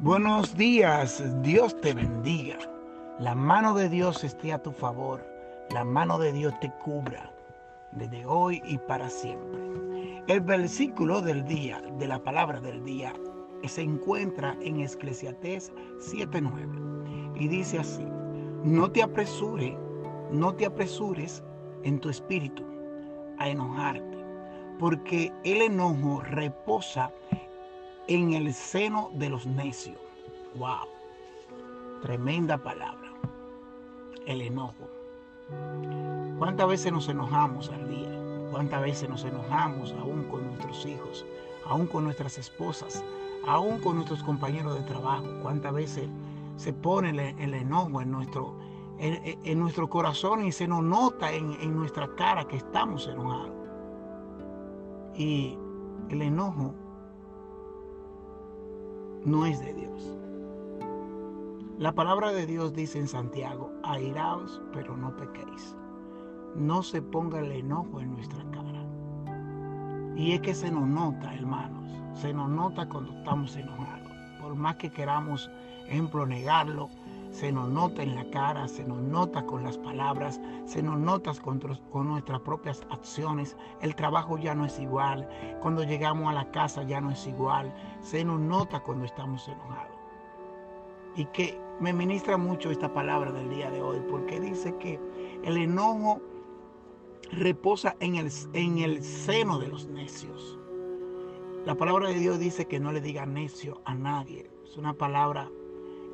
Buenos días, Dios te bendiga. La mano de Dios esté a tu favor. La mano de Dios te cubra desde hoy y para siempre. El versículo del día, de la palabra del día, se encuentra en Eclesiastés 7:9 y dice así: No te apresures, no te apresures en tu espíritu a enojarte, porque el enojo reposa el seno de los necios. ¡Wow! Tremenda palabra. El enojo. ¿Cuántas veces nos enojamos al día? ¿Cuántas veces nos enojamos aún con nuestros hijos, aún con nuestras esposas, aún con nuestros compañeros de trabajo? ¿Cuántas veces se pone el, enojo en nuestro, en, nuestro corazón y se nos nota en, en nuestra cara que estamos enojados? Y el enojo no es de Dios. La palabra de Dios dice en Santiago, airaos, pero no pequéis. No se ponga el enojo en nuestra cara. Y es que se nos nota, hermanos, se nos nota cuando estamos enojados. Por más que queramos, ejemplo, negarlo, se nos nota en la cara, se nos nota con las palabras, se nos nota con, nuestras propias acciones. El trabajo ya no es igual, cuando llegamos a la casa ya no es igual, se nos nota cuando estamos enojados. Y que me ministra mucho esta palabra del día de hoy, porque dice que el enojo reposa en el, en el seno de los necios. La palabra de Dios dice que no le diga necio a nadie. Es una palabra,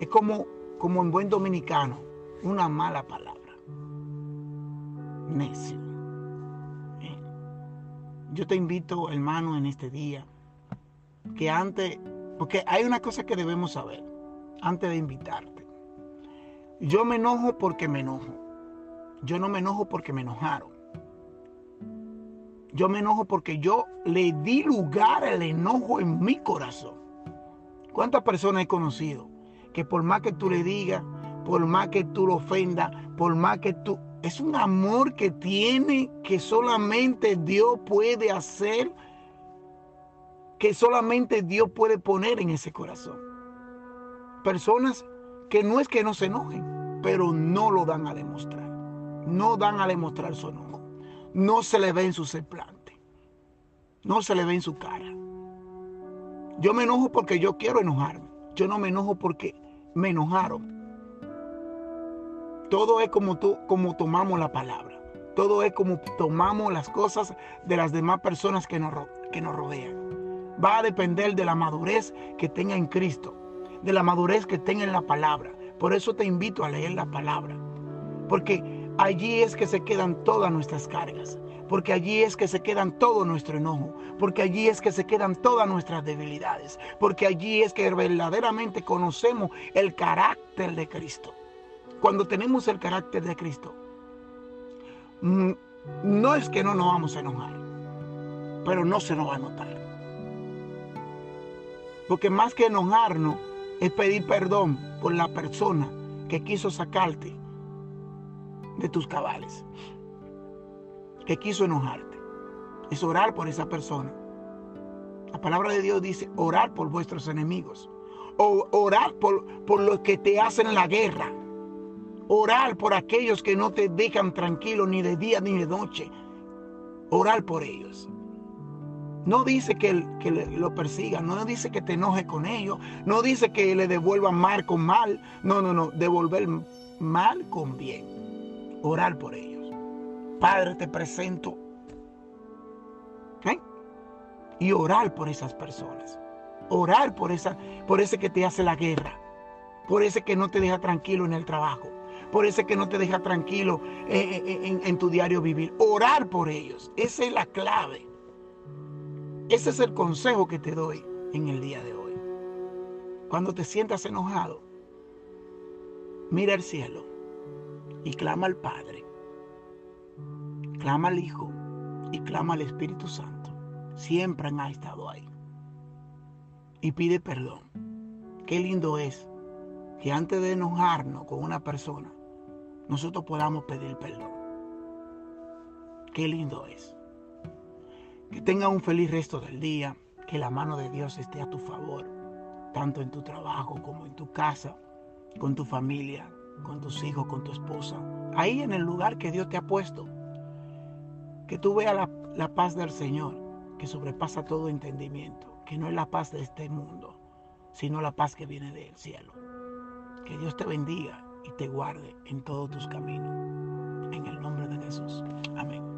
es como como en buen dominicano, una mala palabra. Necio. Eh, yo te invito, hermano, en este día, que antes, porque hay una cosa que debemos saber antes de invitarte. Yo me enojo porque me enojo. Yo no me enojo porque me enojaron. Yo me enojo porque yo le di lugar al enojo en mi corazón. ¿Cuántas personas he conocido que por más que tú le digas, por más que tú lo ofendas, por más que tú... Es un amor que tiene que solamente Dios puede hacer, que solamente Dios puede poner en ese corazón. Personas que no es que no se enojen, pero no lo dan a demostrar. No dan a demostrar su enojo. No se le ve en su semblante. No se le ve en su cara. Yo me enojo porque yo quiero enojarme. Yo no me enojo porque me enojaron. Todo es como, tú, como tomamos la palabra. Todo es como tomamos las cosas de las demás personas que nos, que nos rodean. Va a depender de la madurez que tenga en Cristo, de la madurez que tenga en la palabra. Por eso te invito a leer la palabra. Porque allí es que se quedan todas nuestras cargas porque allí es que se quedan todo nuestro enojo, porque allí es que se quedan todas nuestras debilidades, porque allí es que verdaderamente conocemos el carácter de Cristo. Cuando tenemos el carácter de Cristo, mm, no es que no nos vamos a enojar, pero no se nos va a notar. Porque más que enojarnos es pedir perdón por la persona que quiso sacarte de tus cabales que quiso enojarte. Es orar por esa persona. La palabra de Dios dice orar por vuestros enemigos. O orar por, por los que te hacen la guerra. Orar por aquellos que no te dejan tranquilo ni de día ni de noche. Orar por ellos. No dice que, que lo persiga, no dice que te enoje con ellos, no dice que le devuelva mal con mal. No, no, no, devolver mal con bien. Orar por ellos. Padre, te presento. ¿eh? Y orar por esas personas. Orar por, esa, por ese que te hace la guerra. Por ese que no te deja tranquilo en el trabajo. Por ese que no te deja tranquilo eh, eh, en, en tu diario vivir. Orar por ellos. Esa es la clave. Ese es el consejo que te doy en el día de hoy. Cuando te sientas enojado, mira al cielo y clama al Padre clama al Hijo y clama al Espíritu Santo. Siempre han estado ahí. Y pide perdón. Qué lindo es que antes de enojarnos con una persona, nosotros podamos pedir perdón. Qué lindo es. Que tenga un feliz resto del día, que la mano de Dios esté a tu favor. tanto en tu trabajo como en tu casa, con tu familia, con tus hijos, con tu esposa. Ahí en el lugar que Dios te ha puesto. Que tú veas la, paz del Señor, que sobrepasa todo entendimiento, que no es la paz de este mundo, sino la paz que viene del cielo. Que Dios te bendiga y te guarde en todos tus caminos. En el nombre de Jesús. Amén.